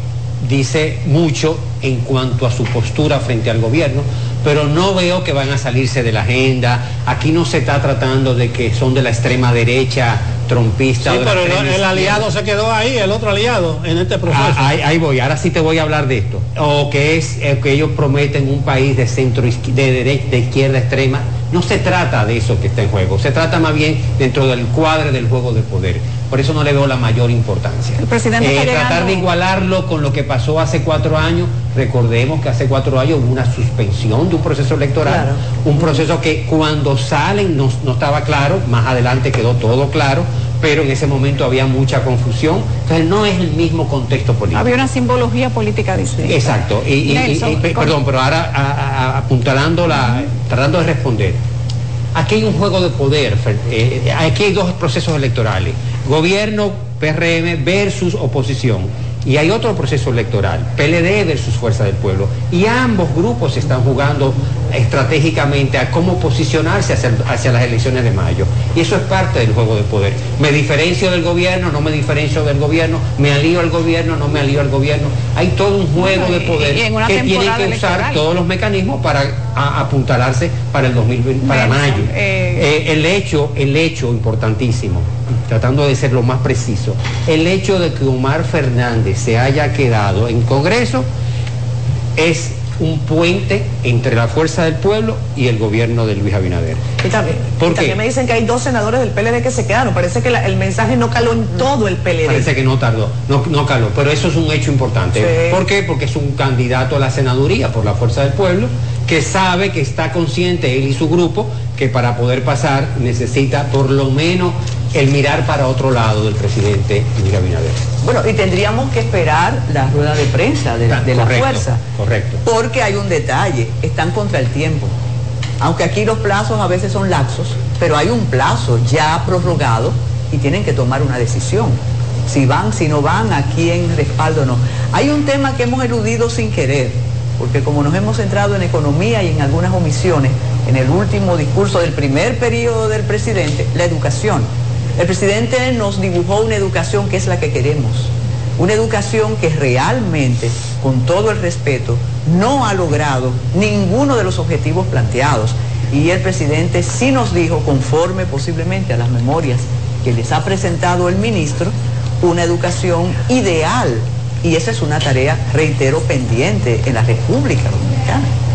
dice mucho en cuanto a su postura frente al gobierno, pero no veo que van a salirse de la agenda. Aquí no se está tratando de que son de la extrema derecha trompista. Sí, de pero el, aliado se quedó ahí, el otro aliado, en este proceso. Ah, ahí, ahí voy, ahora sí te voy a hablar de esto. O que es eh, que ellos prometen un país de centro de derecha, de izquierda extrema. No se trata de eso que está en juego, se trata más bien dentro del cuadro del juego de poder. Por eso no le veo la mayor importancia. El presidente está tratar de igualarlo con lo que pasó hace cuatro años. Recordemos que hace cuatro años hubo una suspensión de un proceso electoral, Claro. un proceso que cuando salen no, no estaba claro, más adelante quedó todo claro, pero en ese momento había mucha confusión. Entonces no es el mismo contexto político. Había una simbología política distinta. Exacto. Y, Nelson, perdón, pero ahora a- a- a- apuntalando la, tratando de responder. Aquí hay un juego de poder. Eh, eh, aquí hay dos procesos electorales. Gobierno PRM versus oposición. Y hay otro proceso electoral, PLD versus Fuerza del Pueblo. Y ambos grupos están jugando estratégicamente a cómo posicionarse hacia, hacia las elecciones de mayo. Y eso es parte del juego de poder. Me diferencio del gobierno, no me diferencio del gobierno, me alío al gobierno, no me alío al gobierno. Hay todo un juego Bueno, de poder y que tiene que usar electoral. todos los mecanismos para a- apuntalarse para el 2020, para mayo. eh, Eh, el hecho, el hecho importantísimo, tratando de ser lo más preciso, el hecho de que Omar Fernández se haya quedado en Congreso es un puente entre la fuerza del pueblo y el gobierno de Luis Abinader. Y también, ¿Por y qué? también me dicen que hay dos senadores del PLD que se quedaron. Parece que la- el mensaje no caló en todo el PLD. Parece que no tardó, no, no caló, pero eso es un hecho importante. Sí. ¿Por qué? Porque es un candidato a la senaduría por la fuerza del pueblo que sabe que está consciente él y su grupo que para poder pasar necesita por lo menos el mirar para otro lado del presidente Luis Abinader. Bueno, y tendríamos que esperar la rueda de prensa de, de la Correcto, fuerza. Correcto. Porque hay un detalle, están contra el tiempo. Aunque aquí los plazos a veces son laxos, pero hay un plazo ya prorrogado y tienen que tomar una decisión. Si van, si no van, a quién respaldo o no. Hay un tema que hemos eludido sin querer, porque como nos hemos centrado en economía y en algunas omisiones, en el último discurso del primer periodo del presidente, la educación. El presidente nos dibujó una educación que es la que queremos. Una educación que realmente, con todo el respeto, no ha logrado ninguno de los objetivos planteados. Y el presidente sí nos dijo, conforme posiblemente a las memorias que les ha presentado el ministro, una educación ideal. Y esa es una tarea, reitero, pendiente en la República Dominicana.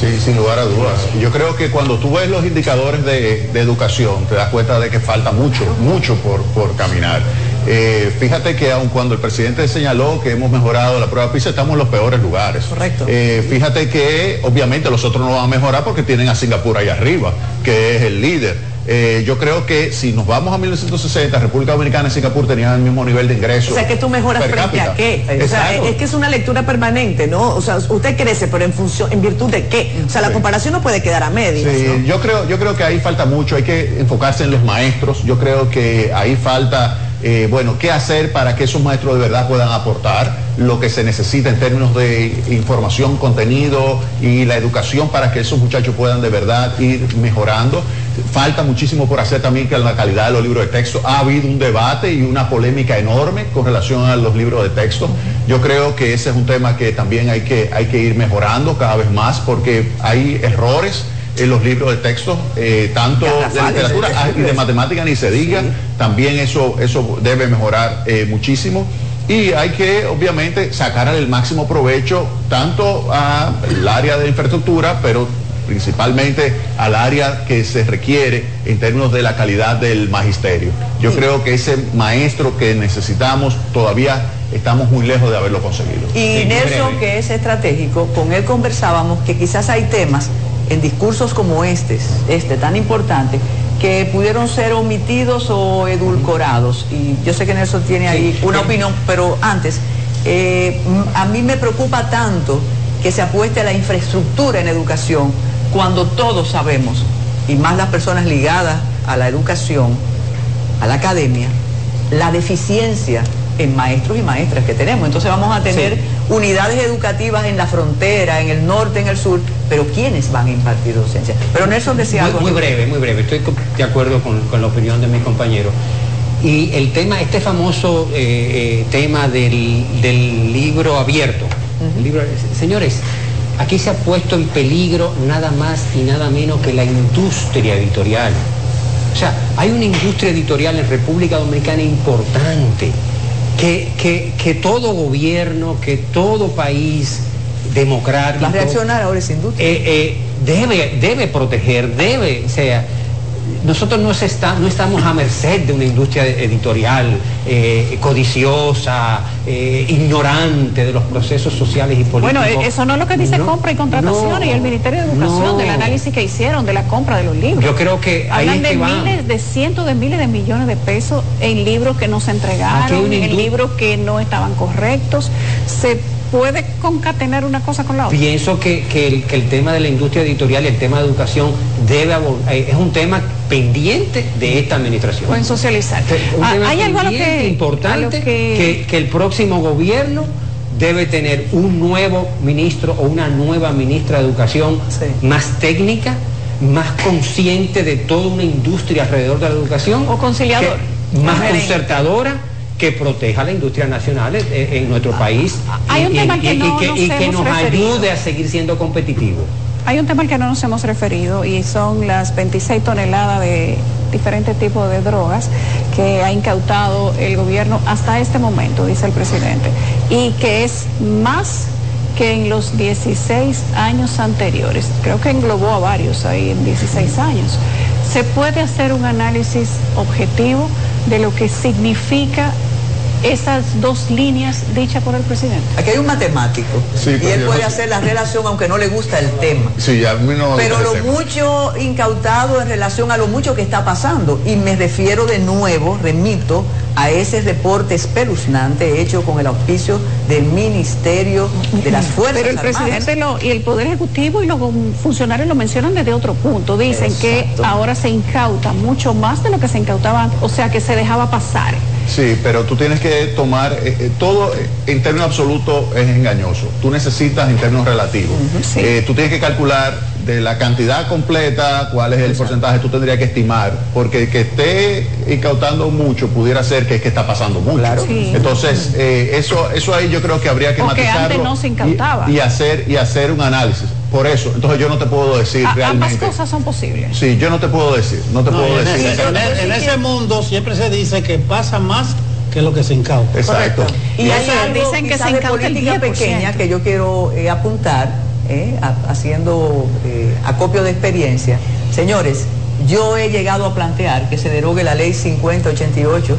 Sí, sin lugar a dudas. Yo creo que cuando tú ves los indicadores de, de educación, te das cuenta de que falta mucho, mucho por, por caminar. Eh, fíjate que aun cuando el presidente señaló que hemos mejorado la prueba PISA, estamos en los peores lugares. Correcto. Eh, fíjate que obviamente los otros no van a mejorar porque tienen a Singapur ahí arriba, que es el líder. Eh, yo creo que si nos vamos a 1960, República Dominicana y Singapur tenían el mismo nivel de ingreso. O sea, que tú mejoras frente a qué. O sea, es que es una lectura permanente, ¿no? O sea, usted crece, pero en función, en virtud de qué. O sea, la Sí. comparación no puede quedar a medias. Sí, ¿no? yo creo, yo creo que ahí falta mucho, hay que enfocarse en los maestros, yo creo que ahí falta, eh, bueno, qué hacer para que esos maestros de verdad puedan aportar lo que se necesita en términos de información, contenido y la educación para que esos muchachos puedan de verdad ir mejorando. Falta muchísimo por hacer también que en la calidad de los libros de texto. Ha habido un debate y una polémica enorme con relación a los libros de texto. Yo creo que ese es un tema que también hay que, hay que ir mejorando cada vez más porque hay errores en los libros de texto, eh, tanto de literatura y de matemática ni se diga, Sí. también eso, eso debe mejorar eh, muchísimo. Y hay que, obviamente, sacar el máximo provecho tanto al área de infraestructura, pero principalmente al área que se requiere en términos de la calidad del magisterio. Yo creo que ese maestro que necesitamos todavía estamos muy lejos de haberlo conseguido. Y Nelson, que es estratégico, con él conversábamos que quizás hay temas en discursos como este, este tan importante, que pudieron ser omitidos o edulcorados. Y yo sé que Nelson tiene ahí Sí. una opinión, pero antes, eh, a mí me preocupa tanto que se apueste a la infraestructura en educación cuando todos sabemos, y más las personas ligadas a la educación, a la academia, la deficiencia en maestros y maestras que tenemos. Entonces vamos a tener Sí. unidades educativas en la frontera, en el norte, en el sur, pero ¿quiénes van a impartir docencia? Pero Nelson decía Muy, algo. muy breve, muy breve. Estoy de acuerdo con, con la opinión de mis compañeros. Y el tema, este famoso eh, eh, tema del, del libro abierto, el libro- señores, aquí se ha puesto en peligro nada más y nada menos que la industria editorial. O sea, hay una industria editorial en República Dominicana importante, que, que- que todo gobierno, que todo país democrático... Va a reaccionar ahora esa industria. eh, eh, debe, debe proteger, debe, o sea, nosotros no, se está, no estamos a merced de una industria editorial eh, codiciosa, eh, ignorante de los procesos sociales y políticos. Bueno, eh, eso no es lo que dice No, compra y contratación no, y el Ministerio de Educación, no. del análisis que hicieron de la compra de los libros. Yo creo que ahí Hablan es de que miles, de cientos de miles de millones de pesos en libros que no se entregaron, en libros que no estaban correctos. Se puede concatenar una cosa con la otra. Pienso que, que el, que el tema de la industria editorial y el tema de educación debe eh, es un tema pendiente de esta administración. Pueden socializar. Un Ah, tema Hay algo a lo pendiente, que... importante a lo que- que, el próximo gobierno debe tener un nuevo ministro o una nueva ministra de educación Sí. más técnica, más consciente de toda una industria alrededor de la educación. O conciliador. más concertadora que proteja la industria nacional en, en nuestro país hay un tema al que no que, nos y que nos ayude a seguir siendo competitivos. Hay un tema al que no nos hemos referido y son las 26 toneladas de diferentes tipos de drogas que ha incautado el gobierno hasta este momento, dice el presidente, y que es más que en los 16 años anteriores. Creo que englobó a varios ahí en 16 años. ¿Se puede hacer un análisis objetivo de lo que significa esas dos líneas dichas por el presidente? Aquí hay un matemático Sí, y él puede no- hacer la relación aunque no le gusta el tema. Sí, a mí no me Pero lo tema. mucho incautado en relación a lo mucho que está pasando. Y me refiero de nuevo, remito a ese reporte espeluznante hecho con el auspicio del Ministerio de las Fuerzas Pero el Armadas. presidente lo- y el Poder Ejecutivo y los funcionarios lo mencionan desde otro punto. Dicen que ahora se incauta mucho más de lo que se incautaba antes, o sea, que se dejaba pasar. Sí, pero tú tienes que tomar, eh, eh, todo en términos absolutos es engañoso. Tú necesitas en términos relativos. sí. Eh, tú tienes que calcular de la cantidad completa cuál es el porcentaje tú tendrías que estimar, porque que esté incautando mucho pudiera ser que es que está pasando mucho. Claro. Sí. Entonces, eh, eso, eso ahí yo creo que habría que O que matizarlo antes no se y- incautaba. Y, hacer, y hacer un análisis. Por eso, entonces yo no te puedo decir A- ambas realmente. cosas son posibles. Sí, yo no te puedo decir, no te No, puedo en, decir. ese, en en ese mundo siempre se dice que pasa más que lo que se incauta. Exacto. Y Y hay algo dicen que se de incauta el política 10%. pequeña que yo quiero eh, apuntar, eh, a- haciendo eh, acopio de experiencia. Señores, yo he llegado a plantear que se derogue la ley 5088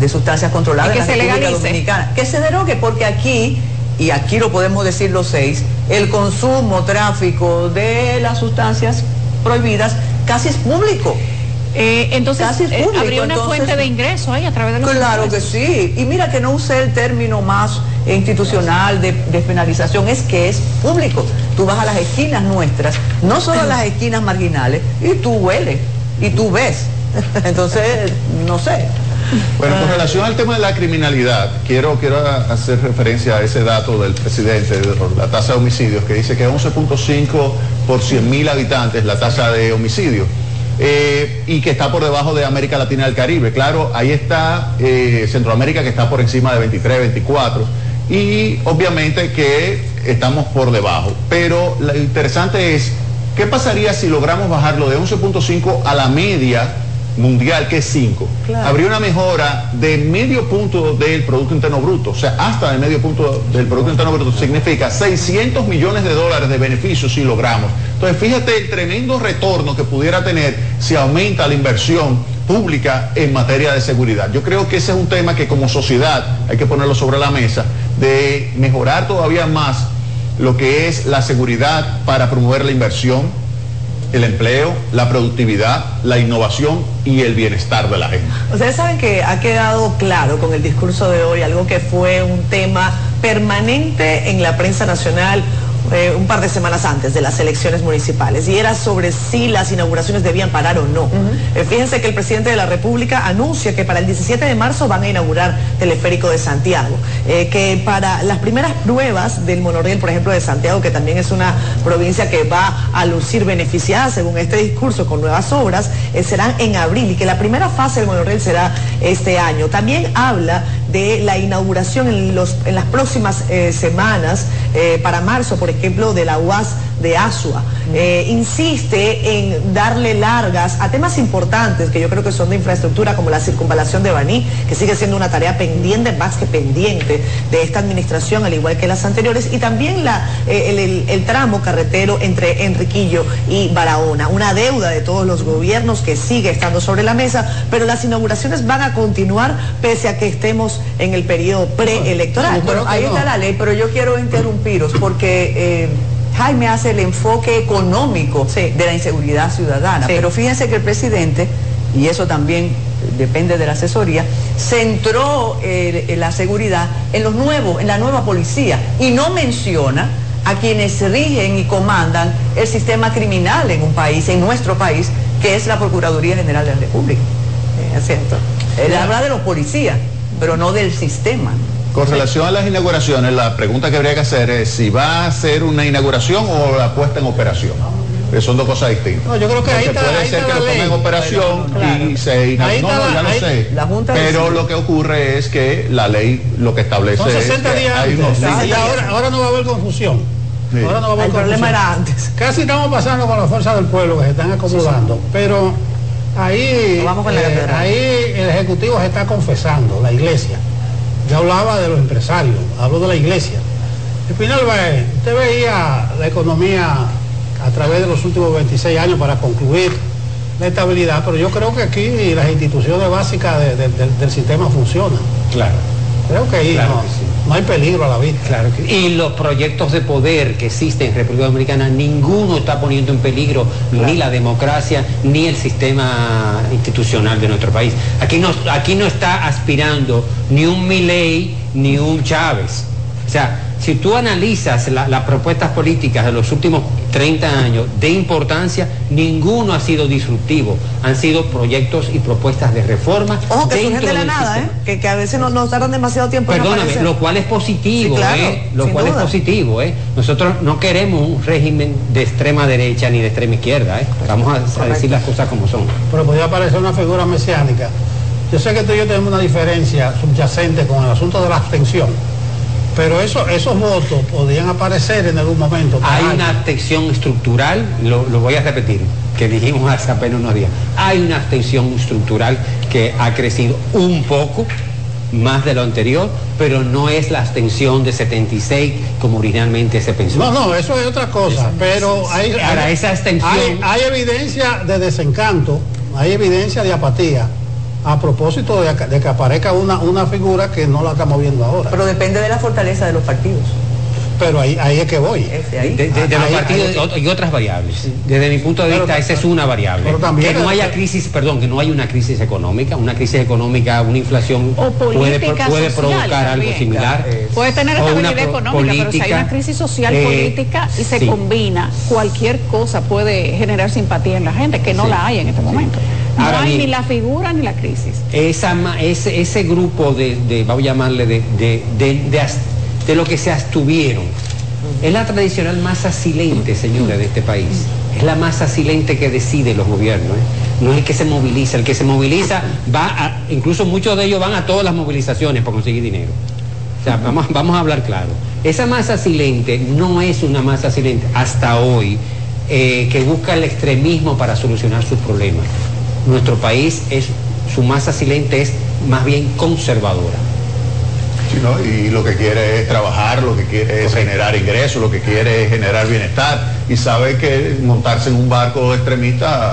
de sustancias controladas Y que en la se República legalice. Dominicana. Que se derogue porque aquí, y aquí lo podemos decir los seis, el consumo, tráfico de las sustancias prohibidas casi es público. Eh, entonces, Casi es eh, público, habría una entonces- fuente de ingreso ahí a través de los Claro que sí. Y mira que no usé el término más institucional de despenalización, es que es público. Tú vas a las esquinas nuestras, no solo a las esquinas marginales, y tú hueles, y tú ves. Entonces, no sé. Bueno, con relación al tema de la criminalidad, quiero, quiero hacer referencia a ese dato del presidente, de la tasa de homicidios, que dice que 11.5 por 100 mil habitantes la tasa de homicidios. eh, y que está por debajo de América Latina y el Caribe. Claro, ahí está eh, Centroamérica que está por encima de 23, 24 y obviamente que estamos por debajo. Pero lo interesante es, ¿qué pasaría si logramos bajarlo de 11.5 a la media mundial, que es 5? Claro. Habría una mejora de medio punto del Producto Interno Bruto, o sea, hasta de medio punto del Producto Interno Bruto, significa 600 millones de dólares de beneficios si logramos. Entonces, fíjate el tremendo retorno que pudiera tener si aumenta la inversión pública en materia de seguridad. Yo creo que ese es un tema que como sociedad hay que ponerlo sobre la mesa, de mejorar todavía más lo que es la seguridad para promover la inversión, el empleo, la productividad, la innovación y el bienestar de la gente. Ustedes saben que ha quedado claro con el discurso de hoy algo que fue un tema permanente en la prensa nacional eh, un par de semanas antes de las elecciones municipales y era sobre si las inauguraciones debían parar o no. Eh, fíjense que el presidente de la República anuncia que para el 17 de marzo van a inaugurar Teleférico de Santiago, eh, que para las primeras pruebas del monorriel, por ejemplo, de Santiago, que también es una provincia que va a lucir beneficiada según este discurso con nuevas obras, serán en abril y que la primera fase del monorriel será este año. También habla de la inauguración en, los, en las próximas semanas, para marzo, por ejemplo, de la UAS de Asua. Eh, insiste en darle largas a temas importantes que yo creo que son de infraestructura, como la circunvalación de Baní, que sigue siendo una tarea pendiente, más que pendiente de esta administración, al igual que las anteriores, y también la, eh, el, tramo carretero entre Enriquillo y Barahona, una deuda de todos los gobiernos que sigue estando sobre la mesa, pero las inauguraciones van a continuar pese a que estemos en el periodo preelectoral. Bueno, ahí está la ley, pero yo quiero interrumpiros porque... Eh, Jaime hace el enfoque económico de la inseguridad ciudadana. Pero fíjense que el presidente, y eso también depende de la asesoría, centró eh, la seguridad en los nuevos, en la nueva policía, y no menciona a quienes rigen y comandan el sistema criminal en un país, en nuestro país, que es la Procuraduría General de la República. Eh, ¿Es cierto? Él habla de los policías, pero no del sistema. Con relación a las inauguraciones, la pregunta que habría que hacer es si va a ser una inauguración o la puesta en operación. son dos cosas distintas. No, yo creo que ahí está, puede ser que lo ponga en operación y se inaugure. No, ya lo sé. pero lo que ocurre es que la ley lo que establece son 60 es días antes. ahora, ahora, no va a haber confusión. Ahora no va a haber El problema era antes. Casi estamos pasando con la fuerza del pueblo que se están acomodando, pero ahí, eh, ahí el Ejecutivo se está confesando, la iglesia yo hablaba de los empresarios, hablo de la iglesia. final, usted veía la economía a través de los últimos 26 años para concluir la estabilidad, pero yo creo que aquí las instituciones básicas del sistema funcionan. Claro. Creo que ahí no, hay peligro a la vista. Claro y los proyectos de poder que existen en República Dominicana, ninguno está poniendo en peligro ni la democracia ni el sistema institucional de nuestro país. Aquí no, aquí no está aspirando ni un Milei ni un Chávez. O sea, si tú analizas las propuestas políticas de los últimos 30 años de importancia, ninguno ha sido disruptivo. Han sido proyectos y propuestas de reforma. Ojo, que surgen de la nada, ¿eh? que, a veces nos, nos tardan demasiado tiempo. Perdóname, lo cual es positivo, ¿eh? Lo cual es positivo, ¿eh? Nosotros no queremos un régimen de extrema derecha ni de extrema izquierda, ¿eh? Vamos a, decir las cosas como son. Pero podría parecer una figura mesiánica. Yo sé que tú y yo tenemos una diferencia subyacente con el asunto de la abstención pero eso, esos votos podrían aparecer en algún momento. Hay una abstención estructural, lo, voy a repetir, que dijimos hace apenas unos días. Hay una abstención estructural que ha crecido un poco más de lo anterior, pero no es la abstención de 76 como originalmente se pensó. No, no, eso es otra cosa, pero hay, esa abstención... hay evidencia de desencanto, hay evidencia de apatía a propósito de, que aparezca una, una figura que no la estamos viendo ahora. Pero depende de la fortaleza de los partidos. Pero ahí, ahí es que voy. De, los partidos y otras variables. Desde mi punto de vista, esa es una variable. que no haya crisis, perdón, que no haya una crisis económica, una crisis económica, una inflación puede, puede provocar algo similar. Puede tener estabilidad económica, pero si hay una crisis social eh, política y se combina, cualquier cosa puede generar simpatía en la gente, que no la hay en este momento. No hay ni la figura ni la crisis. Esa, ese, ese grupo de, vamos a llamarle, de, de, lo que se abstuvieron, es la tradicional masa silente, señores, de este país. Es la masa silente que decide los gobiernos. ¿eh? No es el que se moviliza. El que se moviliza va a, incluso muchos de ellos van a todas las movilizaciones para conseguir dinero. O sea, vamos, vamos a hablar claro. Esa masa silente no es una masa silente hasta hoy eh, que busca el extremismo para solucionar sus problemas nuestro país es, su masa silente es más bien conservadora. Y lo que quiere es trabajar, lo que quiere es generar ingresos, lo que quiere es generar bienestar. Y sabe que montarse en un barco extremista